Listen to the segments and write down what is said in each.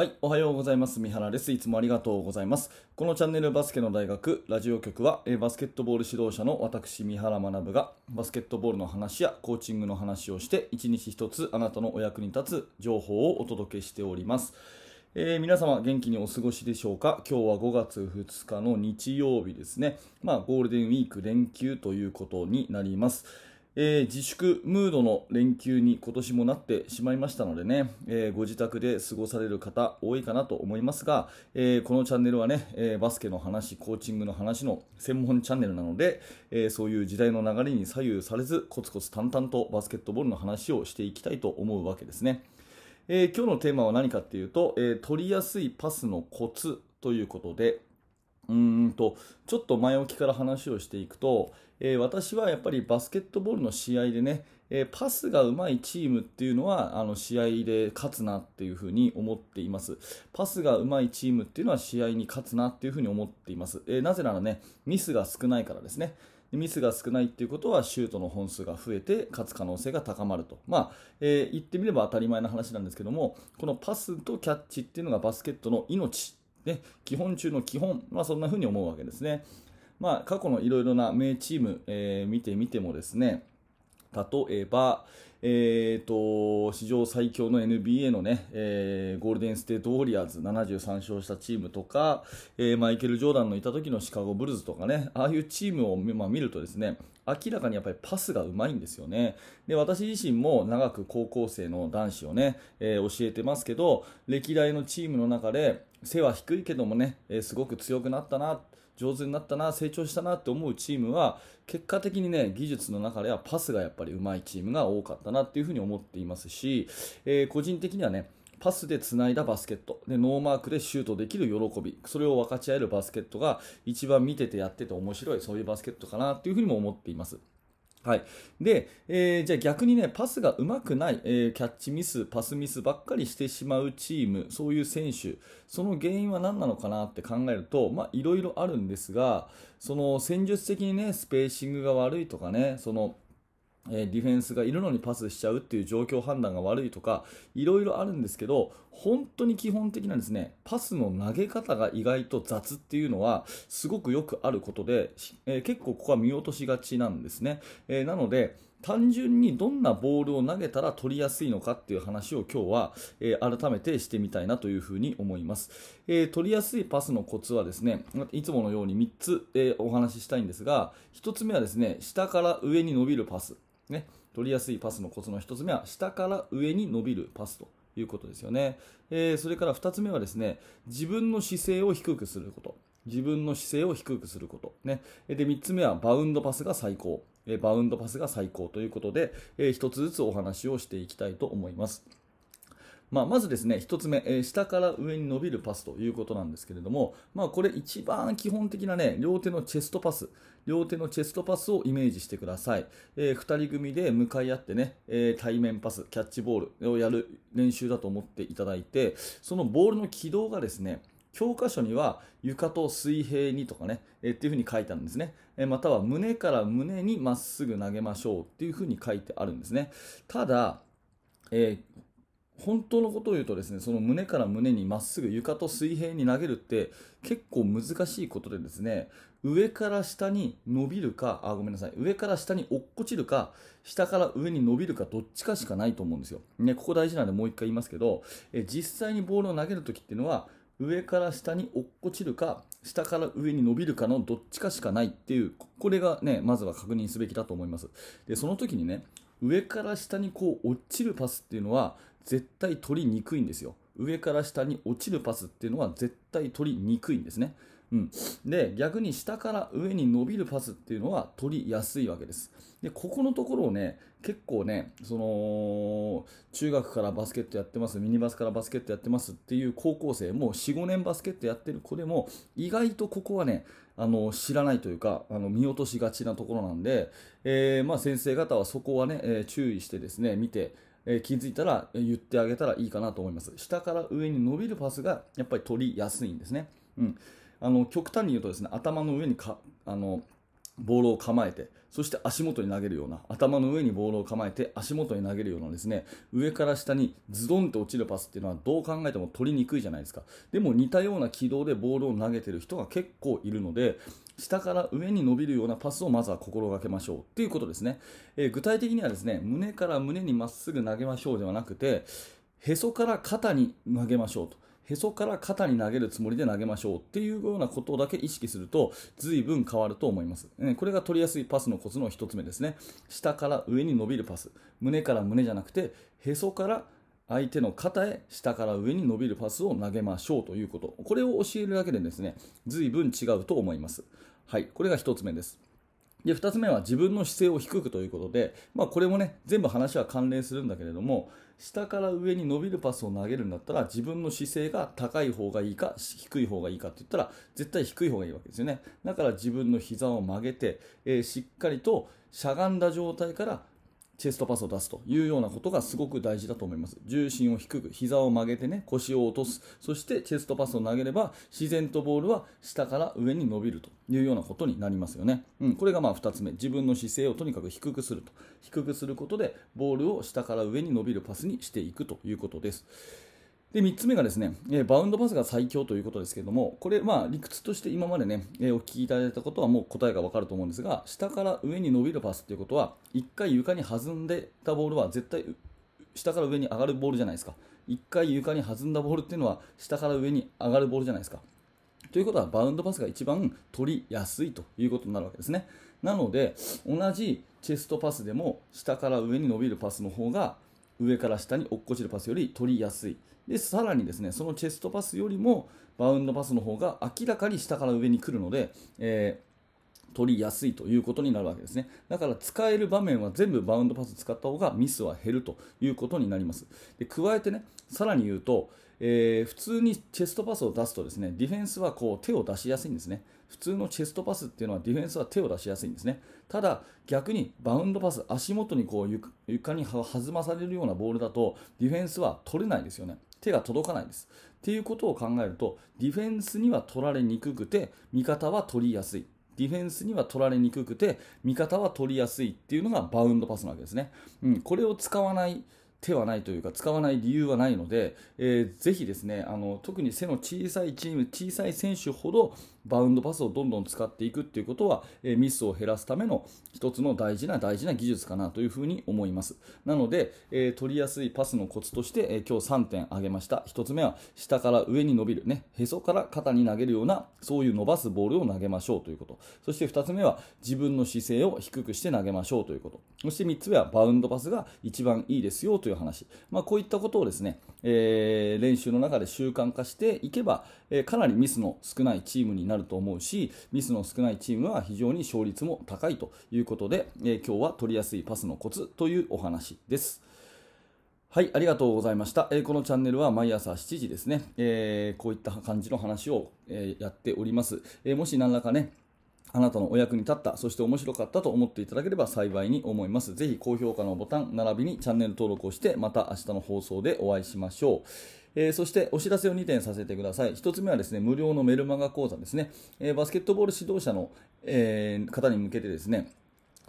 はい、おはようございます。三原です。いつもありがとうございます。このチャンネルバスケの大学ラジオ局は、バスケットボール指導者の私、三原学がバスケットボールの話やコーチングの話をして、一日一つあなたのお役に立つ情報をお届けしております。えー、皆様元気にお過ごしでしょうか？今日は5月2日の日曜日ですね。まあ、ゴールデンウィーク連休ということになります。えー、自粛ムードの連休に今年もなってしまいましたのでね、えー、ご自宅で過ごされる方多いかなと思いますが、えー、このチャンネルはね、えバスケの話、コーチングの話の専門チャンネルなので、えそういう時代の流れに左右されず、コツコツ淡々とバスケットボールの話をしていきたいと思うわけですね。え今日のテーマは何かっていうと、え取りやすいパスのコツということで、うんとちょっと前置きから話をしていくと、えー、私はやっぱりバスケットボールの試合でね、えー、パスが上手いチームっていうのはあの試合で勝つなっていうふうに思っています。パスが上手いチームっていうのは試合に勝つなっていうふうに思っています、えー、なぜならねミスが少ないからですね。ミスが少ないっていうことはシュートの本数が増えて勝つ可能性が高まると、まあえー、言ってみれば当たり前の話なんですけどもこのパスとキャッチっていうのがバスケットの命ね、基本中の基本、まあ、そんな風に思うわけですね。まあ、過去のいろいろな名チーム、えー、見てみてもですね、例えば、えーと、史上最強の NBA のね、えー、ゴールデンステートウォリアーズ73勝したチームとか、えー、マイケル・ジョーダンのいた時のシカゴブルズとかね、ああいうチームを、まあ、見るとですね、明らかにやっぱりパスがうまいんですよね。で、私自身も長く高校生の男子をね、えー、教えてますけど、歴代のチームの中で、背は低いけどもね、えすごく強くなったな、上手になったな、成長したなって思うチームは、結果的にね、技術の中ではパスがやっぱり上手いチームが多かったなっていうふうに思っていますし、えー、個人的にはね、パスでつないだバスケットでノーマークでシュートできる喜びそれを分かち合えるバスケットが一番見ててやってて面白いそういうバスケットかなというふうにも思っています。はい。で、えー、じゃあ逆にね、パスがうまくない、えー、キャッチミス、パスミスばっかりしてしまうチーム、そういう選手、その原因は何なのかなって考えると、まあ、いろいろあるんですが、その戦術的にね、スペーシングが悪いとかね、その、えディフェンスがいるのにパスしちゃうっていう状況判断が悪いとかいろいろあるんですけど本当に基本的なですねパスの投げ方が意外と雑っていうのはすごくよくあることで、え、結構ここは見落としがちなんですね、え、なので単純にどんなボールを投げたら取りやすいのかっていう話を今日は、えー、改めてしてみたいなというふうに思います、えー、取りやすいパスのコツはですねいつものように3つ、えー、お話ししたいんですが1つ目はですね下から上に伸びるパス。ね、取りやすいパスのコツの1つ目は下から上に伸びるパスということですよね、えー、それから2つ目はですね自分の姿勢を低くすること。自分の姿勢を低くすること、ね、で3つ目はバウンドパスが最高。バウンドパスが最高ということで、えー、1つずつお話をしていきたいと思います。まあ、まずですね、1つ目、えー、下から上に伸びるパスということなんですけれども、まあ、これ一番基本的なね、両手のチェストパス、両手のチェストパスをイメージしてください。えー、2人組で向かい合ってね、えー、対面パス、キャッチボールをやる練習だと思っていただいて、そのボールの軌道がですね、教科書には床と水平にとかね、えー、っていうふうに書いてあるんですね。えー、または胸から胸にまっすぐ投げましょうっていうふうに書いてあるんですね。ただ、えー本当のことを言うとですねその胸から胸にまっすぐ床と水平に投げるって結構難しいことでですね上から下に伸びるかあごめんなさい上から下に落っこちるか下から上に伸びるかどっちかしかないと思うんですよ、ね、ここ大事なのでもう一回言いますけどえ実際にボールを投げるときっていうのは上から下に落っこちるか下から上に伸びるかのどっちかしかないっていうこれがねまずは確認すべきだと思います。でその時にね上から下にこう落ちるパスっていうのは絶対取りにくいんですよ。上から下に落ちるパスっていうのは絶対取りにくいんですね。うん、で逆に下から上に伸びるパスっていうのは取りやすいわけです。でここのところをね結構ねその中学からバスケットやってますミニバスからバスケットやってますっていう高校生も45年バスケットやってる子でも意外とここはねあの知らないというかあの見落としがちなところなんで、えー、まあ、先生方はそこはね、えー、注意してですね見てえ気づいたら言ってあげたらいいかなと思います。下から上に伸びるパスがやっぱり取りやすいんですね。うん、あの極端に言うとですね頭の上にかあのボールを構えて、そして足元に投げるような、頭の上にボールを構えて足元に投げるようなですね、上から下にズドンと落ちるパスっていうのはどう考えても取りにくいじゃないですか。でも似たような軌道でボールを投げてる人が結構いるので、下から上に伸びるようなパスをまずは心がけましょうっていうことですね。えー、具体的にはですね、胸から胸にまっすぐ投げましょうではなくて、へそから肩に投げましょうと。へそから肩に投げるつもりで投げましょうっていうようなことだけ意識すると随分変わると思います。これが取りやすいパスのコツの1つ目ですね。下から上に伸びるパス。胸から胸じゃなくてへそから相手の肩へ下から上に伸びるパスを投げましょうということ。これを教えるだけでですね、随分違うと思います。はい、これが1つ目です。で2つ目は自分の姿勢を低くということで、まあ、これもね全部話は関連するんだけれども下から上に伸びるパスを投げるんだったら自分の姿勢が高い方がいいか低い方がいいかって言ったら絶対低い方がいいわけですよね。だから自分の膝を曲げて、えー、しっかりとしゃがんだ状態からチェストパスを出すというようなことがすごく大事だと思います。重心を低く、膝を曲げてね、腰を落とす。そしてチェストパスを投げれば、自然とボールは下から上に伸びるというようなことになりますよね。うん、これがまあ2つ目。自分の姿勢をとにかく低くすると。低くすることで、ボールを下から上に伸びるパスにしていくということです。で3つ目がですね、えバウンドパスが最強ということですけれども、これ、まあ、理屈として今までね、えお聞きいただいたことはもう答えがわかると思うんですが、下から上に伸びるパスということは、1回床に弾んでたボールは絶対下から上に上がるボールじゃないですか。1回床に弾んだボールっていうのは下から上に上がるボールじゃないですか。ということは、バウンドパスが一番取りやすいということになるわけですね。なので、同じチェストパスでも下から上に伸びるパスの方が上から下に落っこちるパスより取りやすい。でさらにですねそのチェストパスよりもバウンドパスの方が明らかに下から上に来るので、えー、取りやすいということになるわけですね。だから使える場面は全部バウンドパス使った方がミスは減るということになります。で加えてねさらに言うとえー、普通にチェストパスを出すとですねディフェンスはこう手を出しやすいんですね。普通のチェストパスっていうのはディフェンスは手を出しやすいんですねただ逆にバウンドパス足元にこう床に弾まされるようなボールだとディフェンスは取れないですよね手が届かないです。っていうことを考えると、ディフェンスには取られにくくて、味方は取りやすい。ディフェンスには取られにくくて、味方は取りやすいっていうのがバウンドパスなわけですね。うん、これを使わない手はないというか使わない理由はないので、えー、ぜひですねあの特に背の小さいチーム小さい選手ほどバウンドパスをどんどん使っていくっていうことは、えー、ミスを減らすための一つの大事な大事な技術かなというふうに思います。なので、えー、取りやすいパスのコツとして、えー、今日3点挙げました。1つ目は下から上に伸びるねへそから肩に投げるようなそういう伸ばすボールを投げましょうということ。そして2つ目は自分の姿勢を低くして投げましょうということ。そして3つ目はバウンドパスが一番いいですよといういう話、まあ、こういったことをですね、えー、練習の中で習慣化していけば、えー、かなりミスの少ないチームになると思うしミスの少ないチームは非常に勝率も高いということで、えー、今日は取りやすいパスのコツというお話です。はい、ありがとうございました。えー、このチャンネルは毎朝7時ですね、えー、こういった感じの話を、えー、やっております。えもし何らかね、あなたのお役に立った、そして面白かったと思っていただければ幸いに思います。ぜひ高評価のボタン、並びにチャンネル登録をして、また明日の放送でお会いしましょう。えー、そしてお知らせを2点させてください。1つ目はですね、無料のメルマガ講座ですね。えー、バスケットボール指導者の、えー、方に向けてですね、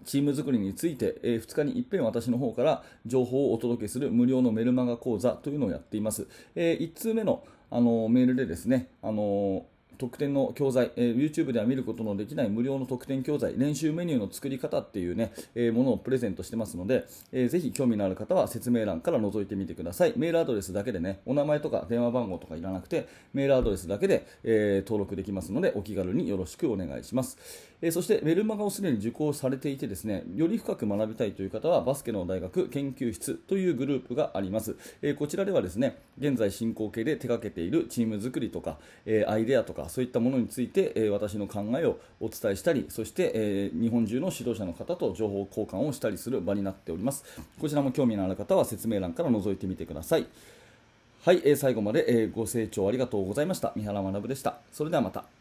チーム作りについて、えー、2日に一遍私の方から情報をお届けする無料のメルマガ講座というのをやっています。え、1通目のあのメールでですね、あの特典の教材、えー、YouTube では見ることのできない無料の特典教材、練習メニューの作り方っていうね、えー、ものをプレゼントしてますので、えー、ぜひ興味のある方は説明欄から覗いてみてください。メールアドレスだけでね、お名前とか電話番号とかいらなくて、メールアドレスだけで、え登録できますので、お気軽によろしくお願いします。えそして、メルマガをすでに受講されていてですね、より深く学びたいという方は、バスケの大学研究室というグループがあります。えこちらではですね、現在進行形で手掛けているチーム作りとか、えアイデアとか、そういったものについて、え私の考えをお伝えしたり、そして、え日本中の指導者の方と情報交換をしたりする場になっております。こちらも興味のある方は説明欄から覗いてみてください。はい、え最後まで、えご清聴ありがとうございました。三原学でした。それではまた。